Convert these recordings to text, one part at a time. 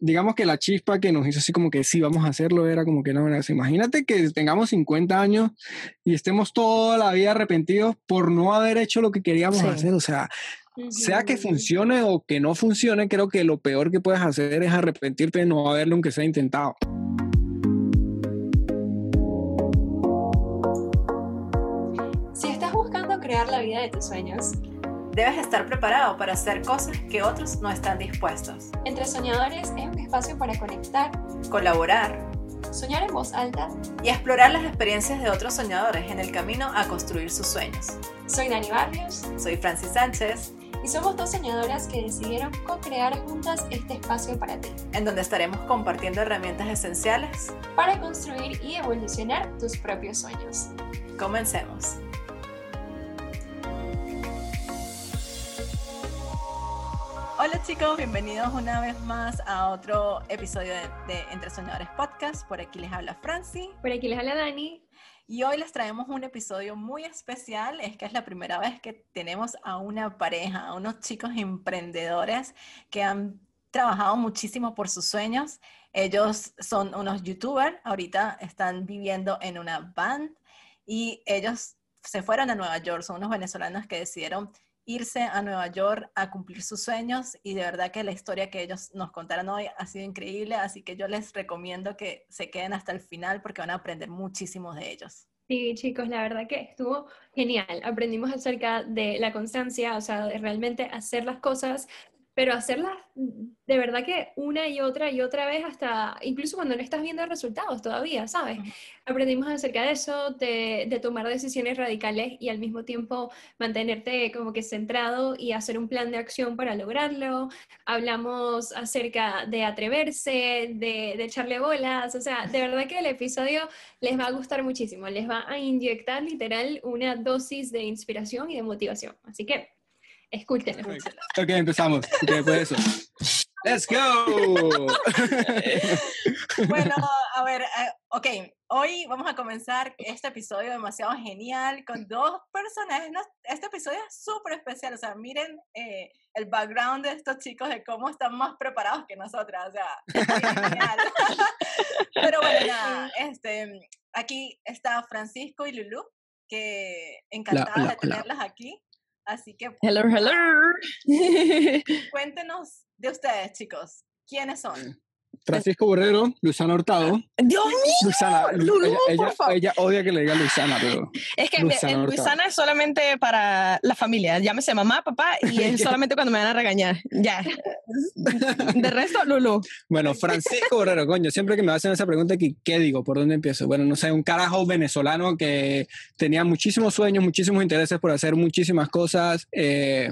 digamos que la chispa que nos hizo así como que sí, vamos a hacerlo, era como que no, así. imagínate que tengamos 50 años y estemos toda la vida arrepentidos por no haber hecho lo que queríamos hacer, o sea, sea que funcione o que no funcione, creo que lo peor que puedes hacer es arrepentirte de no haberlo aunque sea intentado. Si estás buscando crear la vida de tus sueños, Debes estar preparado para hacer cosas que otros no están dispuestos. Entre Soñadores es un espacio para conectar, colaborar, soñar en voz alta y explorar las experiencias de otros soñadores en el camino a construir sus sueños. Soy Dani Barrios. Soy Francis Sánchez. Y somos dos soñadoras que decidieron co-crear juntas este espacio para ti. En donde estaremos compartiendo herramientas esenciales para construir y evolucionar tus propios sueños. Comencemos. Hola chicos, bienvenidos una vez más a otro episodio de, Entre Soñadores Podcast. Por aquí les habla Franci. Por aquí les habla Dani. Y hoy les traemos un episodio muy especial. Es que es la primera vez que tenemos a una pareja, a unos chicos emprendedores que han trabajado muchísimo por sus sueños. Ellos son unos youtubers, ahorita están viviendo en una band y ellos se fueron a Nueva York. Son unos venezolanos que decidieron irse a Nueva York a cumplir sus sueños y de verdad que la historia que ellos nos contaron hoy ha sido increíble, así que yo les recomiendo que se queden hasta el final porque van a aprender muchísimo de ellos. Sí, chicos, la verdad que estuvo genial. Aprendimos acerca de la constancia, o sea, de realmente hacer las cosas pero hacerlas de verdad que una y otra y otra vez hasta, incluso cuando no estás viendo resultados todavía, ¿sabes? Aprendimos acerca de eso, de, de, tomar decisiones radicales y al mismo tiempo mantenerte como que centrado y hacer un plan de acción para lograrlo. Hablamos acerca de atreverse, de, de echarle bolas, o sea, de verdad que el episodio les va a gustar muchísimo, les va a inyectar literal una dosis de inspiración y de motivación. Así que Escúchenlo. Ok, empezamos. Después de eso. ¡Let's go! bueno, a ver, eh, ok, hoy vamos a comenzar este episodio demasiado genial con dos personajes. Este episodio es súper especial, o sea, miren eh, el background de estos chicos, de cómo están más preparados que nosotras, o sea, genial. Pero bueno, nada, este, aquí está Francisco y Lulu, que encantadas de tenerlas aquí. Así que... Hello, hello. Cuéntenos de ustedes, chicos. ¿Quiénes son? Francisco Borrero, Luisana Hurtado. Dios mío. Luisana, ella, odia que le diga Luisana, pero. Es que Luisana, es solamente para la familia. Llámese mamá, papá, y es solamente cuando me van a regañar. Ya. De resto, Lulu. Bueno, Francisco Borrero, coño, siempre que me hacen esa pregunta, ¿qué, digo? ¿Por dónde empiezo? Bueno, no sé, un carajo venezolano que tenía muchísimos sueños, muchísimos intereses por hacer muchísimas cosas. Eh,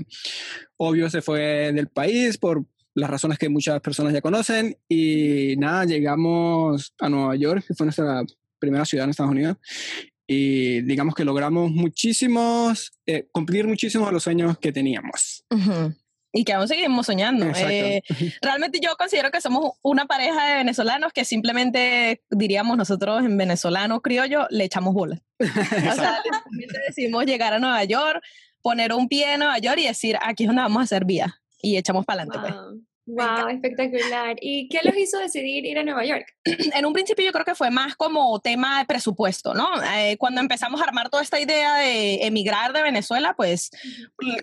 obvio, se fue del país por las razones que muchas personas ya conocen. Y nada, llegamos a Nueva York, que fue nuestra primera ciudad en Estados Unidos. Y digamos que logramos muchísimos, eh, cumplir muchísimos de los sueños que teníamos. Y que aún seguimos soñando. Eh, realmente yo considero que somos una pareja de venezolanos que simplemente, diríamos nosotros en venezolano criollo, le echamos bola. o sea, decidimos llegar a Nueva York, poner un pie en Nueva York y decir, aquí es donde vamos a hacer vía. Y echamos para adelante. Pues. Wow, espectacular. ¿Y qué los hizo decidir ir a Nueva York? En un principio yo creo que fue más como tema de presupuesto, ¿no? Eh, cuando empezamos a armar toda esta idea de emigrar de Venezuela, pues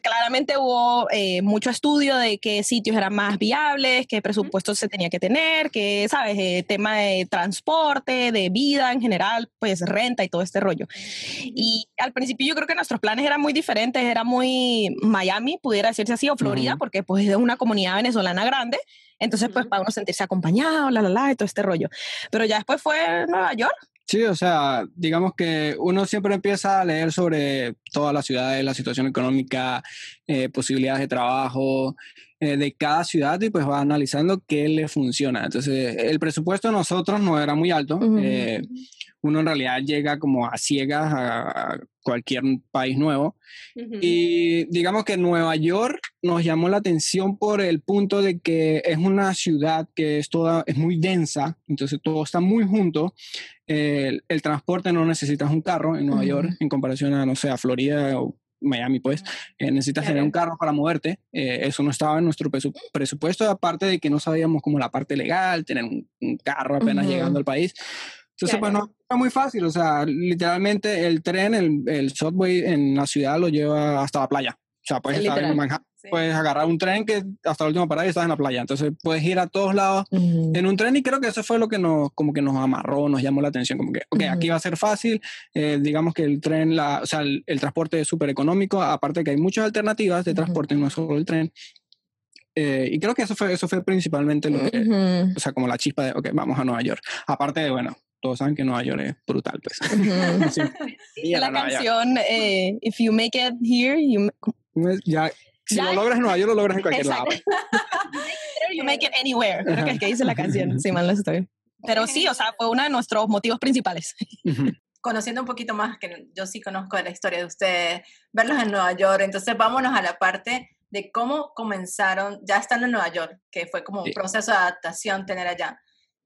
claramente hubo eh, mucho estudio de qué sitios eran más viables, qué presupuesto se tenía que tener, qué, ¿sabes? Eh, tema de transporte, de vida en general, pues renta y todo este rollo. Y al principio yo creo que nuestros planes eran muy diferentes, era muy Miami, pudiera decirse así, o Florida, porque pues es una comunidad venezolana grande grande, entonces pues para uno sentirse acompañado, la, la, la, y todo este rollo. Pero ya después fue Nueva York. Sí, o sea, digamos que uno siempre empieza a leer sobre todas las ciudades, la situación económica, eh, posibilidades de trabajo eh, de cada ciudad y pues va analizando qué le funciona. Entonces, el presupuesto de nosotros no era muy alto. eh, uno en realidad llega como a ciegas a, cualquier país nuevo. Y digamos que Nueva York nos llamó la atención por el punto de que es una ciudad que es toda, es muy densa, entonces todo está muy junto. el, transporte no necesitas un carro en Nueva York en comparación a, no sé, a Florida o Miami, pues, eh, necesitas tener un carro para moverte. Eh, eso no estaba en nuestro presupuesto, aparte de que no sabíamos como la parte legal, tener un, carro apenas llegando al país. Entonces, pues no era muy fácil, o sea, literalmente el tren, el, el subway en la ciudad lo lleva hasta la playa. O sea, puedes estar en Manhattan, puedes agarrar un tren que hasta la última parada y estás en la playa. Entonces puedes ir a todos lados en un tren y creo que eso fue lo que nos, como que nos amarró, nos llamó la atención, como que, ok, aquí va a ser fácil, eh, digamos que el tren, la, o sea, el, transporte es súper económico, aparte que hay muchas alternativas de transporte, no es solo el tren. Eh, y creo que eso fue, eso fue principalmente lo que, o sea, como la chispa de, ok, vamos a Nueva York. Aparte de, bueno, todos saben que Nueva York es brutal, pues. la, canción eh, If You Make It Here, you... Ya, si lo logras en Nueva York, lo logras en cualquier lado. you make it anywhere. Creo que es que dice la canción. Sí, mal no estoy. Pero sí, o sea, fue uno de nuestros motivos principales. Conociendo un poquito más, que yo sí conozco la historia de ustedes, verlos en Nueva York, entonces vámonos a la parte de cómo comenzaron, ya estando en Nueva York, que fue como un proceso de adaptación tener allá.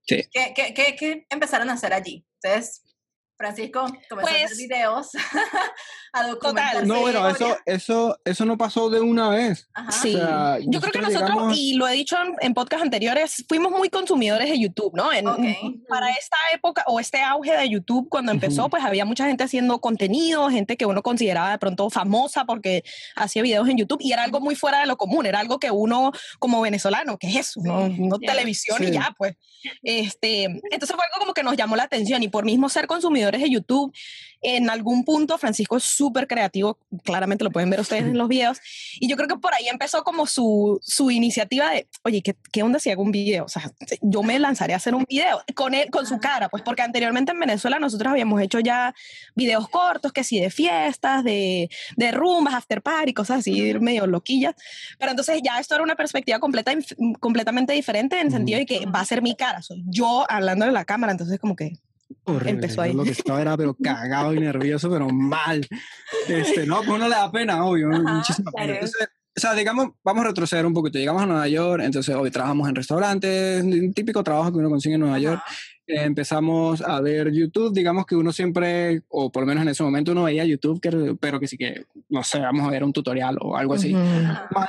Sí. ¿Qué, qué, qué, ¿Qué, empezaron a hacer allí? Ustedes Francisco comenzó a hacer pues, videos, a documentarse. No, bueno, eso, eso, eso no pasó de una vez. Sí, yo creo que nosotros, y lo he dicho en, en podcasts anteriores, fuimos muy consumidores de YouTube, ¿no? En, Para esta época o este auge de YouTube cuando empezó, pues había mucha gente haciendo contenido, gente que uno consideraba de pronto famosa porque hacía videos en YouTube y era algo muy fuera de lo común, era algo que uno como venezolano, ¿qué es eso? No, no televisión y ya, pues. Este, entonces fue algo como que nos llamó la atención y por mismo ser de YouTube. En algún punto, Francisco es súper creativo, claramente lo pueden ver ustedes en los videos, y yo creo que por ahí empezó como su, su iniciativa de, oye, ¿qué, ¿qué, onda si hago un video? O sea, yo me lanzaré a hacer un video con él, con su cara, pues porque anteriormente en Venezuela nosotros habíamos hecho ya videos cortos, que sí, de fiestas, de, de rumbas, after party, cosas así, medio loquillas, pero entonces ya esto era una perspectiva completa, completamente diferente en el sentido de que va a ser mi cara, soy yo hablando de la cámara, entonces como que Empezó ahí. Lo que estaba era, pero cagado y nervioso, pero mal. Este, no, pues uno le da pena, obvio. o sea, digamos, vamos a retroceder un poquito. Llegamos a Nueva York, entonces hoy trabajamos en restaurantes, un típico trabajo que uno consigue en Nueva York. Empezamos a ver YouTube, digamos que uno siempre, o por lo menos en ese momento uno veía YouTube, pero que sí que, no sé, vamos a ver un tutorial o algo así.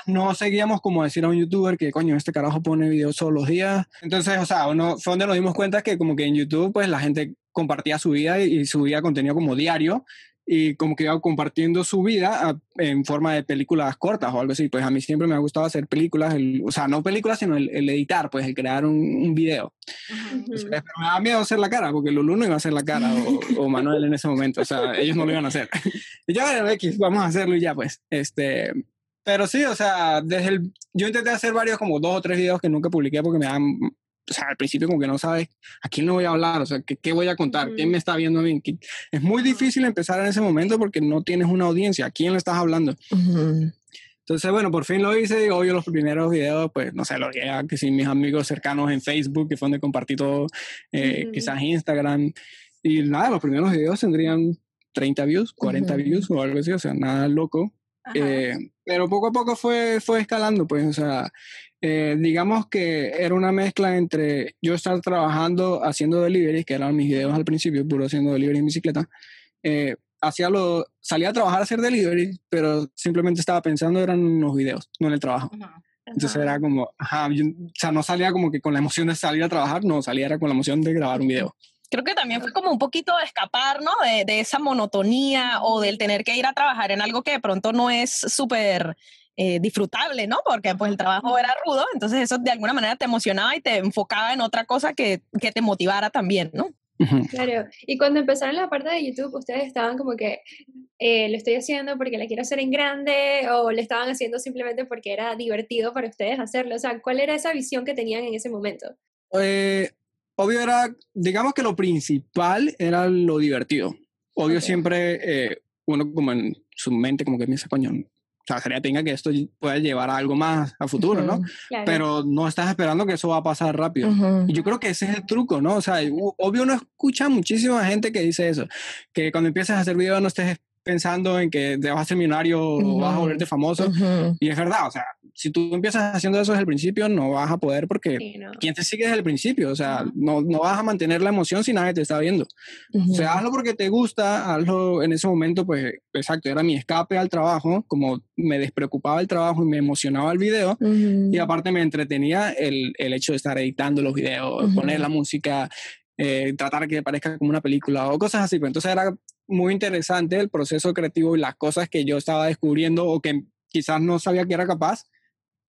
no seguíamos como decir a un youtuber que, coño, este carajo pone videos todos los días. Entonces, o sea, uno, fue donde nos dimos cuenta que como que en YouTube, pues la gente compartía su vida y, subía contenido como diario y como que iba compartiendo su vida en forma de películas cortas o algo así. Pues a mí siempre me ha gustado hacer películas, o sea, no películas, sino el, editar, pues el crear un, un video. pero me da miedo hacer la cara, porque Lulu no iba a hacer la cara o, Manuel en ese momento, o sea, ellos no lo iban a hacer. y yo, X, vamos a hacerlo y ya, pues. Este, pero sí, o sea, desde el, yo intenté hacer varios, como dos o tres videos que nunca publiqué porque me dan o sea, al principio como que no sabes a quién le voy a hablar, o sea, qué, qué voy a contar, quién me está viendo a mí. Es muy difícil empezar en ese momento porque no tienes una audiencia, ¿a quién le estás hablando? Entonces, bueno, por fin lo hice y obvio los primeros videos, pues, no sé, lo llegué a que si mis amigos cercanos en Facebook, que fue donde compartí todo, eh, quizás Instagram. Y nada, los primeros videos tendrían 30 views, 40 views o algo así, o sea, nada loco. Eh, pero poco a poco fue, fue escalando, pues, o sea, eh, digamos que era una mezcla entre yo estar trabajando haciendo delivery, que eran mis videos al principio, puro haciendo delivery en bicicleta. Eh, hacía lo, salía a trabajar a hacer delivery, pero simplemente estaba pensando eran los videos, no en el trabajo. Entonces era como, ajá, o sea, no salía como que con la emoción de salir a trabajar, no, salía era con la emoción de grabar un video creo que también fue como un poquito de escapar, ¿no? De, de, esa monotonía o del tener que ir a trabajar en algo que de pronto no es súper eh, disfrutable, ¿no? Porque pues el trabajo era rudo, entonces eso de alguna manera te emocionaba y te enfocaba en otra cosa que, que te motivara también, ¿no? Claro, y cuando empezaron la parte de YouTube, ustedes estaban como que eh, lo estoy haciendo porque la quiero hacer en grande o lo estaban haciendo simplemente porque era divertido para ustedes hacerlo. O sea, ¿cuál era esa visión que tenían en ese momento? Eh, obvio era, digamos que lo principal era lo divertido. Obvio siempre eh, uno como en su mente como que piensa, coño, o sea, sería tenga que esto pueda llevar a algo más a futuro, ¿no? Pero no estás esperando que eso va a pasar rápido. Y yo creo que ese es el truco, ¿no? O sea, obvio uno escucha muchísima gente que dice eso, que cuando empiezas a hacer videos no estés pensando en que te vas a ser millonario o vas a volverte famoso. Y es verdad, o sea, si tú empiezas haciendo eso desde el principio, no vas a poder porque ¿quién te sigue desde el principio? O sea, no, no vas a mantener la emoción si nadie te está viendo. O sea, hazlo porque te gusta, hazlo en ese momento, pues, exacto, era mi escape al trabajo, como me despreocupaba el trabajo y me emocionaba el video, y aparte me entretenía el, el, hecho de estar editando los videos, poner la música, eh, tratar que parezca como una película o cosas así. Pues entonces era muy interesante el proceso creativo y las cosas que yo estaba descubriendo o que quizás no sabía que era capaz.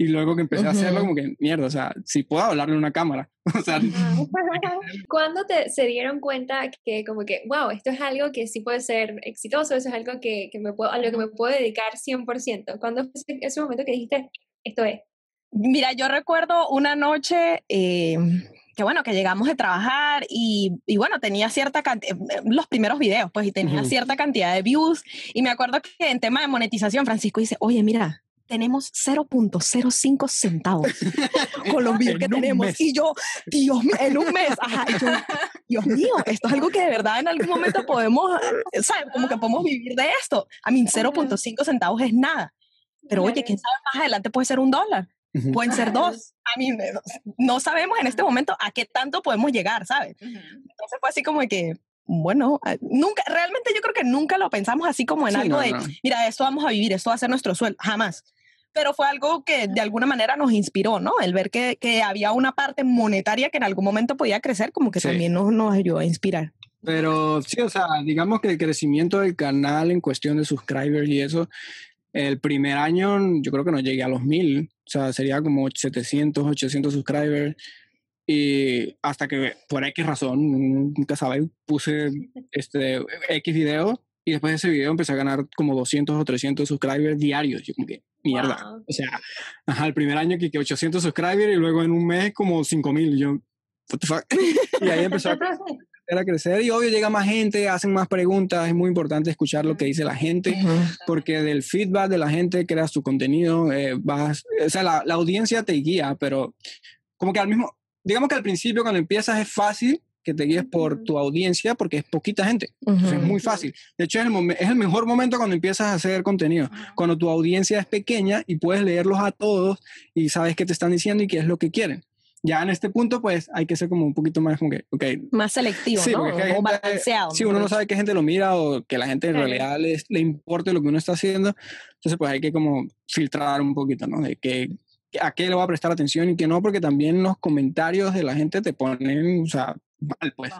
Y luego que empecé a hacerlo, como que, mierda, o sea, si puedo hablarle a una cámara. o sea, ¿Cuándo te, se dieron cuenta que como que, wow, esto es algo que sí puede ser exitoso, eso es algo que, que me puedo, a lo que me puedo dedicar 100%? ¿Cuándo fue ese momento que dijiste, esto es? Mira, yo recuerdo una noche, eh, que bueno, que llegamos de trabajar y, y bueno, tenía cierta cantidad, eh, los primeros videos, pues, y tenía cierta cantidad de views. Y me acuerdo que en tema de monetización, Francisco dice, oye, mira, tenemos 0.05 centavos con los views que tenemos. Y yo, Dios mío, en un mes, ajá, yo, Dios mío, esto es algo que de verdad en algún momento podemos, eh, ¿sabes? Como que podemos vivir de esto. A mí, 0.5 centavos es nada. Pero oye, quién sabe, más adelante puede ser un dólar. Pueden ser dos. A mí no sabemos en este momento a qué tanto podemos llegar, ¿sabes? Entonces fue así como que, bueno, nunca, realmente yo creo que nunca lo pensamos así como en algo de, mira, esto vamos a vivir, esto va a ser nuestro sueldo, jamás. Pero fue algo que de alguna manera nos inspiró, ¿no? El ver que, que había una parte monetaria que en algún momento podía crecer, como que también nos, nos ayudó a inspirar. Pero sí, o sea, digamos que el crecimiento del canal en cuestión de subscribers y eso, el primer año yo creo que no llegué a los mil, o sea, sería como 700, 800 subscribers. Y hasta que por X razón, nunca sabe, puse este X video y después de ese video empecé a ganar como 200 o 300 subscribers diarios. Yo como que, mierda. O sea, ajá, el primer año que, que 800 subscribers y luego en un mes como 5000. Yo, what the fuck. y ahí empezó a a crecer y obvio llega más gente, hacen más preguntas, es muy importante escuchar lo que dice la gente, porque del feedback de la gente creas tu contenido, eh, vas, o sea, la, la, audiencia te guía, pero como que al mismo, digamos que al principio cuando empiezas es fácil que te guíes por tu audiencia porque es poquita gente, es muy fácil. De hecho, es el, es el mejor momento cuando empiezas a hacer contenido, cuando tu audiencia es pequeña y puedes leerlos a todos y sabes qué te están diciendo y qué es lo que quieren ya en este punto, pues hay que ser como un poquito más como que, okay. Más selectivo, ¿no? o balanceado. Sí, uno no sabe qué gente lo mira o que la gente en realidad les, le importe lo que uno está haciendo. Entonces, pues hay que como filtrar un poquito, ¿no? De que a qué le va a prestar atención y qué no, porque también los comentarios de la gente te ponen, o sea, mal, pues.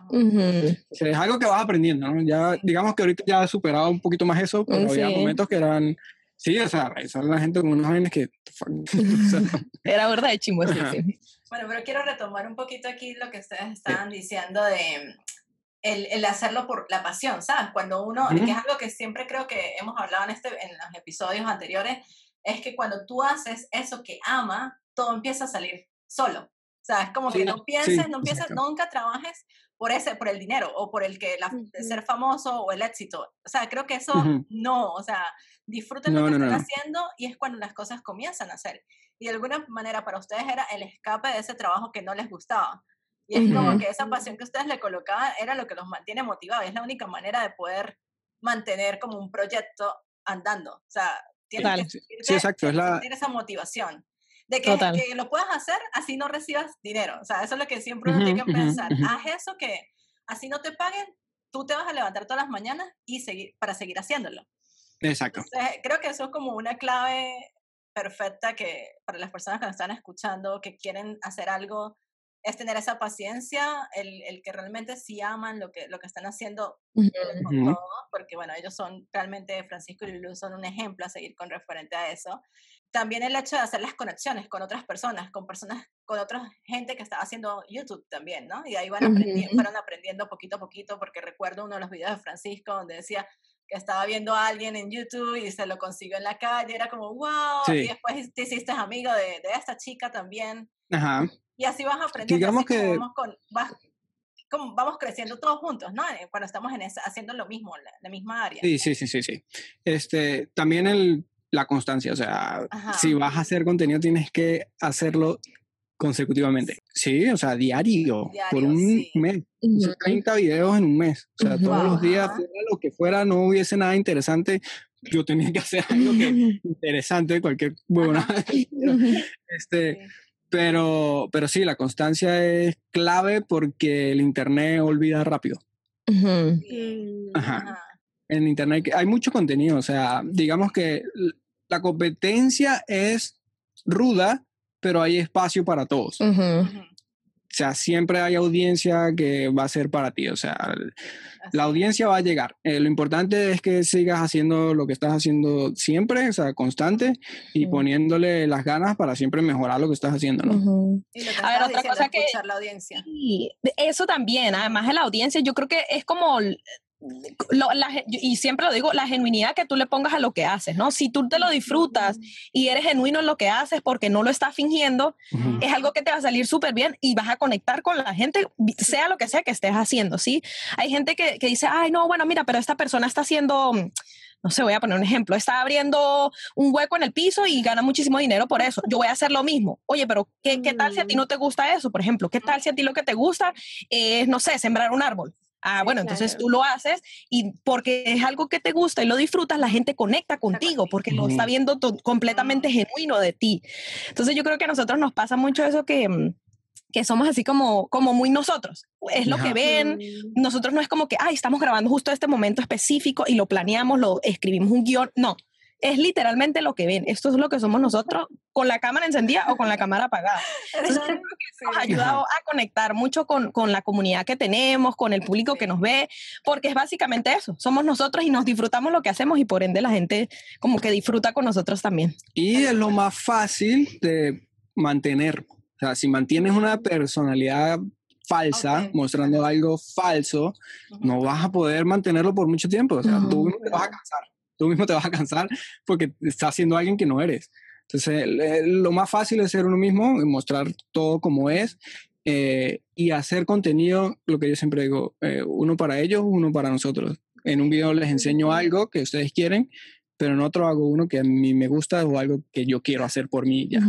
es algo que vas aprendiendo, ¿no? Ya, digamos que ahorita ya he superado un poquito más eso, pero había momentos que eran Sí, o sea, esa la gente con unos jóvenes que... Era verdad de chimbo, sí, Bueno, pero quiero retomar un poquito aquí lo que ustedes estaban diciendo de el, el, hacerlo por la pasión, ¿sabes? Cuando uno, que es algo que siempre creo que hemos hablado en, este, en los episodios anteriores, es que cuando tú haces eso que ama, todo empieza a salir solo. Sea, es como que no pienses, no pienses, nunca trabajes por ese, por el dinero o por el que la, ser famoso o el éxito. O sea, creo que eso no, o sea, disfruten lo que están haciendo y es cuando las cosas comienzan a hacer. Y de alguna manera para ustedes era el escape de ese trabajo que no les gustaba. Y es como que esa pasión que ustedes le colocaban era lo que los mantiene motivados. Es la única manera de poder mantener como un proyecto andando. O sea, tienen que sí, exacto, es la... esa motivación de que, que, lo puedas hacer así no recibas dinero. O sea, eso es lo que siempre uno tiene que pensar. Haz eso que así no te paguen, tú te vas a levantar todas las mañanas y seguir para seguir haciéndolo. Exacto. creo que eso es como una clave perfecta que para las personas que nos están escuchando, que quieren hacer algo, es tener esa paciencia, el, el que realmente sí aman lo que, lo que están haciendo, porque bueno, ellos son realmente, Francisco y Lulu son un ejemplo a seguir con referente a eso. También el hecho de hacer las conexiones con otras personas, con personas, con otra gente que estaba haciendo YouTube también, ¿no? Y ahí van aprendiendo, fueron aprendiendo poquito a poquito, porque recuerdo uno de los videos de Francisco donde decía, que estaba viendo a alguien en YouTube y se lo consiguió en la calle, era como, wow, y después te hiciste amigo de, de, esta chica también. Ajá. Y así vas aprendiendo, Digamos que... vamos, con, vas, como vamos creciendo todos juntos, ¿no? Cuando estamos en esa, haciendo lo mismo, la, la, misma área. Sí, sí, sí, sí, sí. Este, también el, la constancia, o sea, si vas a hacer contenido tienes que hacerlo consecutivamente. Sí, o sea, diario, por un mes. 30 videos en un mes. O sea, todos los días, lo que fuera, no hubiese nada interesante, yo tenía que hacer algo que, interesante, cualquier buena. este, pero, pero sí, la constancia es clave porque el Internet olvida rápido. Ajá. En Internet hay mucho contenido, o sea, digamos que la competencia es ruda, pero hay espacio para todos. O sea, siempre hay audiencia que va a ser para ti. O sea, la audiencia va a llegar. Eh, lo importante es que sigas haciendo lo que estás haciendo siempre, o sea, constante y poniéndole las ganas para siempre mejorar lo que estás haciendo, ¿no? a ver, otra cosa que... La audiencia. eso también, además de la audiencia, yo creo que es como y siempre lo digo, la genuinidad que tú le pongas a lo que haces, ¿no? Si tú te lo disfrutas y eres genuino en lo que haces porque no lo estás fingiendo, es algo que te va a salir súper bien y vas a conectar con la gente, sea lo que sea que estés haciendo, ¿sí? Hay gente que, que dice, ay, no, bueno, mira, pero esta persona está haciendo no sé, voy a poner un ejemplo, está abriendo un hueco en el piso y gana muchísimo dinero por eso. Yo voy a hacer lo mismo. Oye, pero ¿qué, qué tal si a ti no te gusta eso? Por ejemplo, ¿qué tal si a ti lo que te gusta es, no sé, sembrar un árbol? Ah, bueno, entonces tú lo haces y porque es algo que te gusta y lo disfrutas, la gente conecta contigo porque lo está viendo completamente genuino de ti. Entonces yo creo que a nosotros nos pasa mucho eso que, mm, que somos así como, como muy nosotros. Es lo que ven. Nosotros no es como que, ay, estamos grabando justo este momento específico y lo planeamos, lo escribimos un guion. No, es literalmente lo que ven. Esto es lo que somos nosotros con la cámara encendida o con la cámara apagada. Entonces, creo que nos ha ayudado a conectar mucho con, con, la comunidad que tenemos, con el público que nos ve, porque es básicamente eso. Somos nosotros y nos disfrutamos lo que hacemos y por ende la gente como que disfruta con nosotros también. Y es lo más fácil de mantener. O sea, si mantienes una personalidad falsa, mostrando algo falso, no vas a poder mantenerlo por mucho tiempo. O sea, tú te vas a cansar tú mismo te vas a cansar porque estás siendo alguien que no eres. Entonces, lo más fácil es ser uno mismo, mostrar todo como es eh, y hacer contenido, lo que yo siempre digo, eh, uno para ellos, uno para nosotros. En un video les enseño algo que ustedes quieren, pero en otro hago uno que a mí me gusta o algo que yo quiero hacer por mí ya.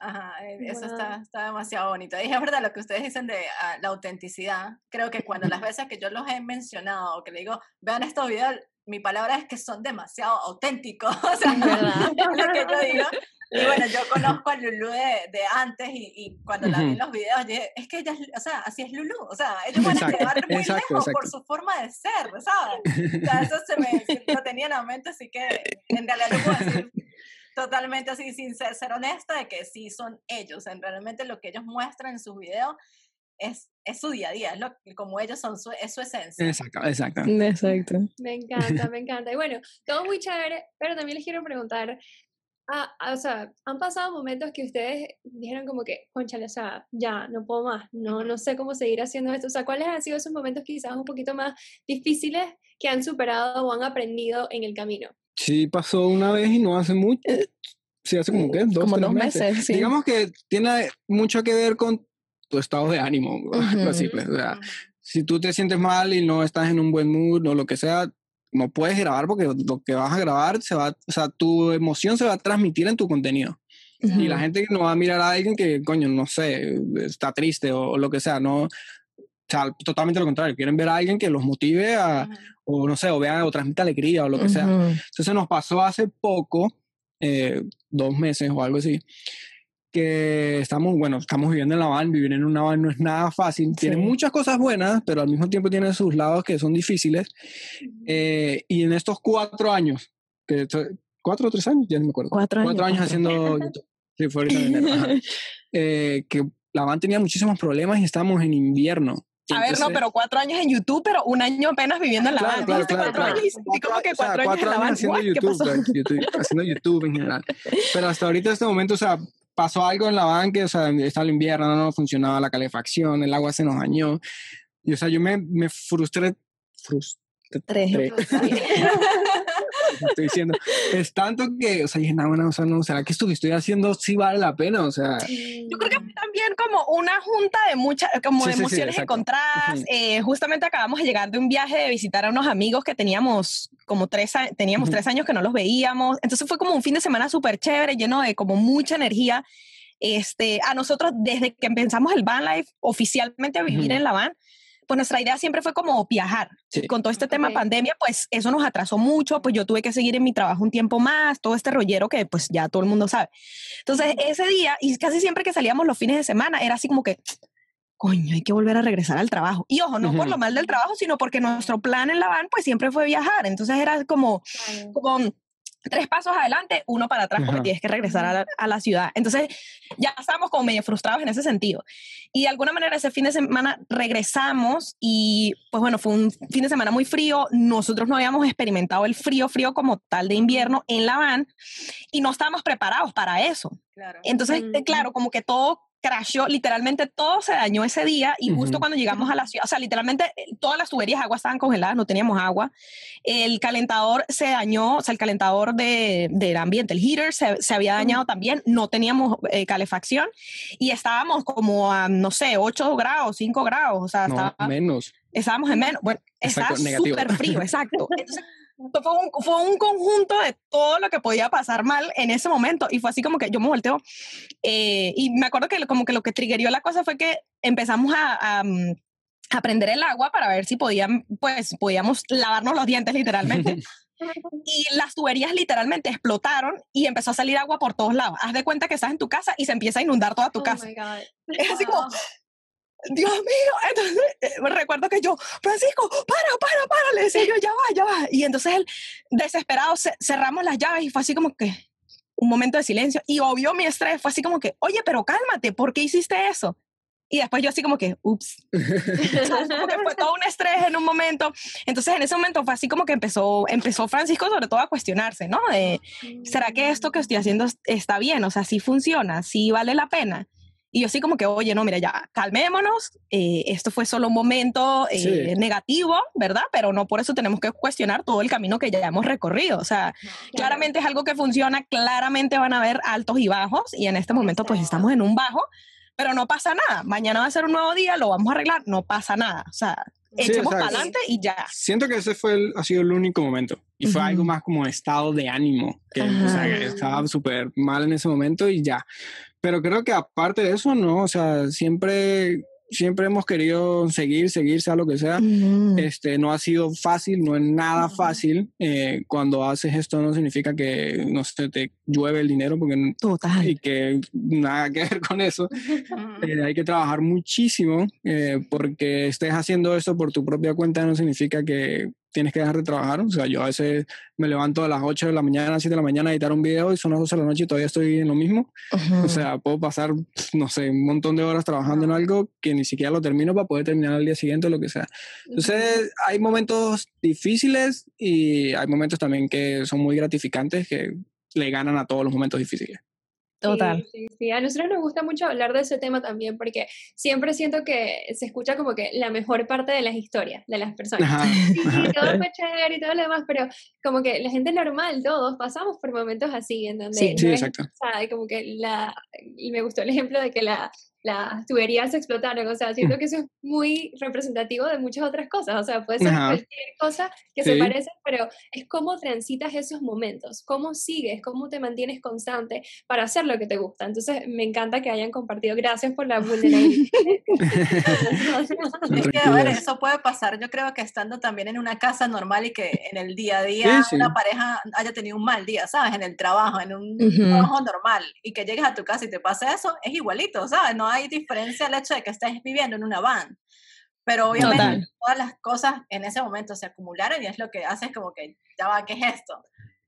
Ajá, eh, eso está, está, demasiado bonito. Y es verdad lo que ustedes dicen de ah, la autenticidad. Creo que cuando las veces que yo los he mencionado o que le digo, vean estos videos, mi palabra es que son demasiado auténticos, o sea, es lo que yo digo. Y bueno, yo conozco a Lulu de, de antes y, y, cuando la vi en los videos, dije, es que ella, o sea, así es Lulu, o sea, ellos van a llegar muy lejos por su forma de ser, ¿sabes? O sea, eso se me, lo tenía en la mente, así que en realidad lo puedo decir totalmente así, sin ser, ser honesta, de que sí son ellos, en realmente lo que ellos muestran en sus videos es, es su día a día, es lo, como ellos son, su, es su esencia. Exacto, exacto. Exacto. Me encanta, me encanta. Y bueno, todo muy chévere, pero también les quiero preguntar, ah, ah, o sea, han pasado momentos que ustedes dijeron como que, conchale, o sea, ya, no puedo más, no, no sé cómo seguir haciendo esto. O sea, ¿cuáles han sido esos momentos quizás un poquito más difíciles que han superado o han aprendido en el camino? Sí, pasó una vez y no hace mucho. Sí, hace como que dos, como dos meses. Digamos que tiene mucho que ver con tu estado de ánimo, así pues, o sea, si tú te sientes mal y no estás en un buen mood o lo que sea, no puedes grabar porque lo que vas a grabar se va, o sea, tu emoción se va a transmitir en tu contenido. Y la gente no va a mirar a alguien que, coño, no sé, está triste o, lo que sea, no, o sea, totalmente lo contrario, quieren ver a alguien que los motive a, o no sé, o vean o transmita alegría o lo que sea. Entonces nos pasó hace poco, eh, dos meses o algo así, que estamos, bueno, estamos viviendo en la van, vivir en una van no es nada fácil, tiene muchas cosas buenas, pero al mismo tiempo tiene sus lados que son difíciles. Eh, y en estos cuatro años, que, cuatro o tres años, ya no me acuerdo. Cuatro años. Cuatro años haciendo YouTube. Sí, fue eh, que la van tenía muchísimos problemas y estábamos en invierno. A ver, no, pero cuatro años en YouTube, pero un año apenas viviendo en la claro, Claro, claro, cuatro años, y como que cuatro, cuatro años, haciendo YouTube, pues, YouTube, haciendo YouTube en general. Pero hasta ahorita, en este momento, o sea, pasó algo en la banca, o sea, está el invierno, no funcionaba la calefacción, el agua se nos dañó. Y, o sea, yo me, me frustré, frustré. estoy diciendo. Es tanto que, o sea, dije, no, bueno, o sea, no, ¿será que esto que estoy haciendo sí vale la pena? O sea. Yo creo que fue también como una junta de muchas, como de emociones encontradas. Eh, justamente acabamos de llegar de un viaje de visitar a unos amigos que teníamos como tres, teníamos tres años que no los veíamos. Entonces fue como un fin de semana súper chévere, lleno de como mucha energía. Este, a nosotros, desde que empezamos el van life oficialmente a vivir en la van, pues nuestra idea siempre fue como viajar. Sí. Con todo este tema Ok. pandemia, pues eso nos atrasó mucho, pues yo tuve que seguir en mi trabajo un tiempo más, todo este rollero que pues ya todo el mundo sabe. Entonces, ese día, y casi siempre que salíamos los fines de semana, era así como que, coño, hay que volver a regresar al trabajo. Y ojo, no por Ujú. lo mal del trabajo, sino porque nuestro plan en la van, pues siempre fue viajar. Entonces era como, como tres pasos adelante, uno para atrás, porque Ajá. tienes que regresar a la, a la ciudad. Entonces, ya estábamos como medio frustrados en ese sentido. Y de alguna manera ese fin de semana regresamos y pues bueno, fue un fin de semana muy frío. Nosotros no habíamos experimentado el frío, frío como tal de invierno en la van y no estábamos preparados para eso. Claro. Entonces, claro, como que todo crashó, literalmente todo se dañó ese día y justo cuando llegamos a la ciudad, o sea, literalmente eh, todas las tuberías de agua estaban congeladas, no teníamos agua. El calentador se dañó, o sea, el calentador de, del ambiente, el heater se, se había dañado también, no teníamos eh, calefacción y estábamos como a, no sé, 8 grados, 5 grados, o sea, No, estaba- menos. estábamos en menos, bueno, Exacto, estaba súper frío, exacto. Entonces, fue un, fue un conjunto de todo lo que podía pasar mal en ese momento y fue así como que yo me volteo eh, y me acuerdo que como que lo que triggerió la cosa fue que empezamos a, a, mm, a prender el agua para ver si podían, pues, podíamos lavarnos los dientes literalmente. y las tuberías literalmente explotaron y empezó a salir agua por todos lados. Haz de cuenta que estás en tu casa y se empieza a inundar toda tu Oh casa. Es así como. Dios mío, entonces eh, recuerdo que yo, Francisco, para, para, para, le decía yo, ya va, ya va. Y entonces él, desesperado, ce- cerramos las llaves y fue así como que un momento de silencio. Y obvio mi estrés fue así como que, oye, pero cálmate, ¿por qué hiciste eso? Y después yo así como que, ups. ¿Sabes? Como que fue todo un estrés en un momento. Entonces en ese momento fue así como que empezó, empezó Francisco sobre todo a cuestionarse, ¿no? De, ¿será que esto que estoy haciendo es- está bien? O sea, sí funciona, sí vale la pena. Y yo así como que, oye, no, mira, ya, calmémonos, eh, esto fue solo un momento eh, Sí. negativo, ¿verdad? Pero no por eso tenemos que cuestionar todo el camino que ya hemos recorrido. O sea, claramente es algo que funciona, claramente van a haber altos y bajos, y en este momento pues estamos en un bajo, pero no pasa nada. Mañana va a ser un nuevo día, lo vamos a arreglar, no pasa nada. O sea, Sí, echemos para adelante y ya. Siento que ese fue el- ha sido el único momento. Y fue algo Ujú. más como estado de ánimo. Que, o sea, que estaba súper mal en ese momento y ya. Pero creo que aparte de eso, no. O sea, siempre, siempre hemos querido seguir, seguir, sea lo que sea. Este, no ha sido fácil, no es nada fácil. Eh, cuando haces esto no significa que, no sé, te llueve el dinero porque, Total. y que nada que ver con eso. Eh, hay que trabajar muchísimo eh, porque estés haciendo esto por tu propia cuenta no significa que tienes que dejar de trabajar. O sea, yo a veces me levanto a las 8 de la mañana, 7 de la mañana a editar un video y son las 12 de la noche y todavía estoy en lo mismo. Ujú. O sea, puedo pasar, no sé, un montón de horas trabajando en algo que ni siquiera lo termino para poder terminar al día siguiente o lo que sea. Entonces, hay momentos difíciles y hay momentos también que son muy gratificantes que le ganan a todos los momentos difíciles. Total. Sí, sí, sí. A nosotros nos gusta mucho hablar de ese tema también porque siempre siento que se escucha como que la mejor parte de las historias de las personas. Ajá, Sí, todo fue chévere y todo lo demás, pero como que la gente normal, todos pasamos por momentos así, en donde Sí. no Sí, exacto. o sea, como que la, y me gustó el ejemplo de que la, las tuberías explotaron, o sea, siento que eso es muy representativo de muchas otras cosas, o sea, puede ser Ajá. cualquier cosa que se Sí. parece, pero es cómo transitas esos momentos, cómo sigues, cómo te mantienes constante para hacer lo que te gusta. Entonces, me encanta que hayan compartido. Gracias por la vulnerabilidad. Es que, a ver, eso puede pasar, yo creo que estando también en una casa normal y que en el día a día sí. una pareja haya tenido un mal día, ¿sabes? En el trabajo, en un Ujú. trabajo normal y que llegues a tu casa y te pase eso, es igualito, ¿sabes? No hay diferencia al hecho de que estés viviendo en una van. Pero obviamente Total. todas las cosas en ese momento se acumularon y es lo que haces como que, ya va, ¿qué es esto?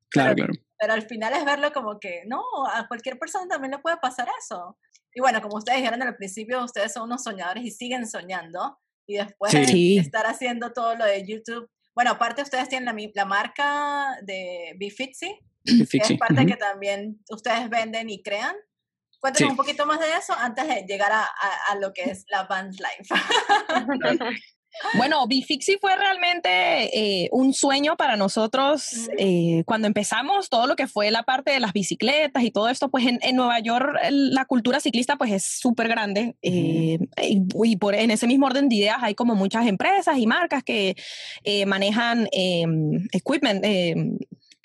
Claro, Pero- claro. pero al final es verlo como que no, a cualquier persona también le puede pasar eso. Y bueno, como ustedes dijeron al principio, ustedes son unos soñadores y siguen soñando. Y después de Sí. estar haciendo todo lo de YouTube. Bueno, aparte ustedes tienen la, la marca de BeFitzy, Sí, que es parte Ujú. que también ustedes venden y crean. Cuéntanos Sí. un poquito más de eso antes de llegar a, a- a lo que es la Vans Life. Bueno, Bifixi fue realmente eh, un sueño para nosotros eh, cuando empezamos todo lo que fue la parte de las bicicletas y todo esto, pues en, en Nueva York la cultura ciclista pues es súper grande eh, y, y por, en ese mismo orden de ideas hay como muchas empresas y marcas que manejan eh, equipment,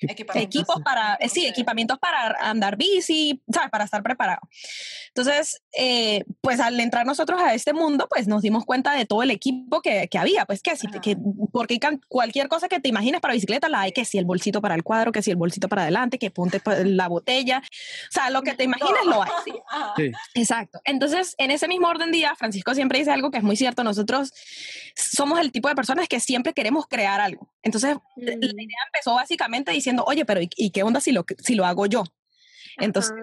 eh, equipos para, eh, sí, equipamientos para andar bici, ¿sabes? Para estar preparado. Entonces, eh, pues al entrar nosotros a este mundo, pues nos dimos cuenta de todo el equipo que, que había, pues que, así, que porque cualquier cosa que te imagines para bicicleta la hay, que si el bolsito para el cuadro, que si el bolsito para adelante, que ponte la botella, o sea, lo que te imagines lo hay. ¿sí? Exacto. Entonces, en ese mismo orden día, Francisco siempre dice algo que es muy cierto, nosotros somos el tipo de personas que siempre queremos crear algo. Entonces, la mm. idea empezó básicamente diciendo, oye, pero ¿y, qué onda si lo, si lo hago yo? Entonces,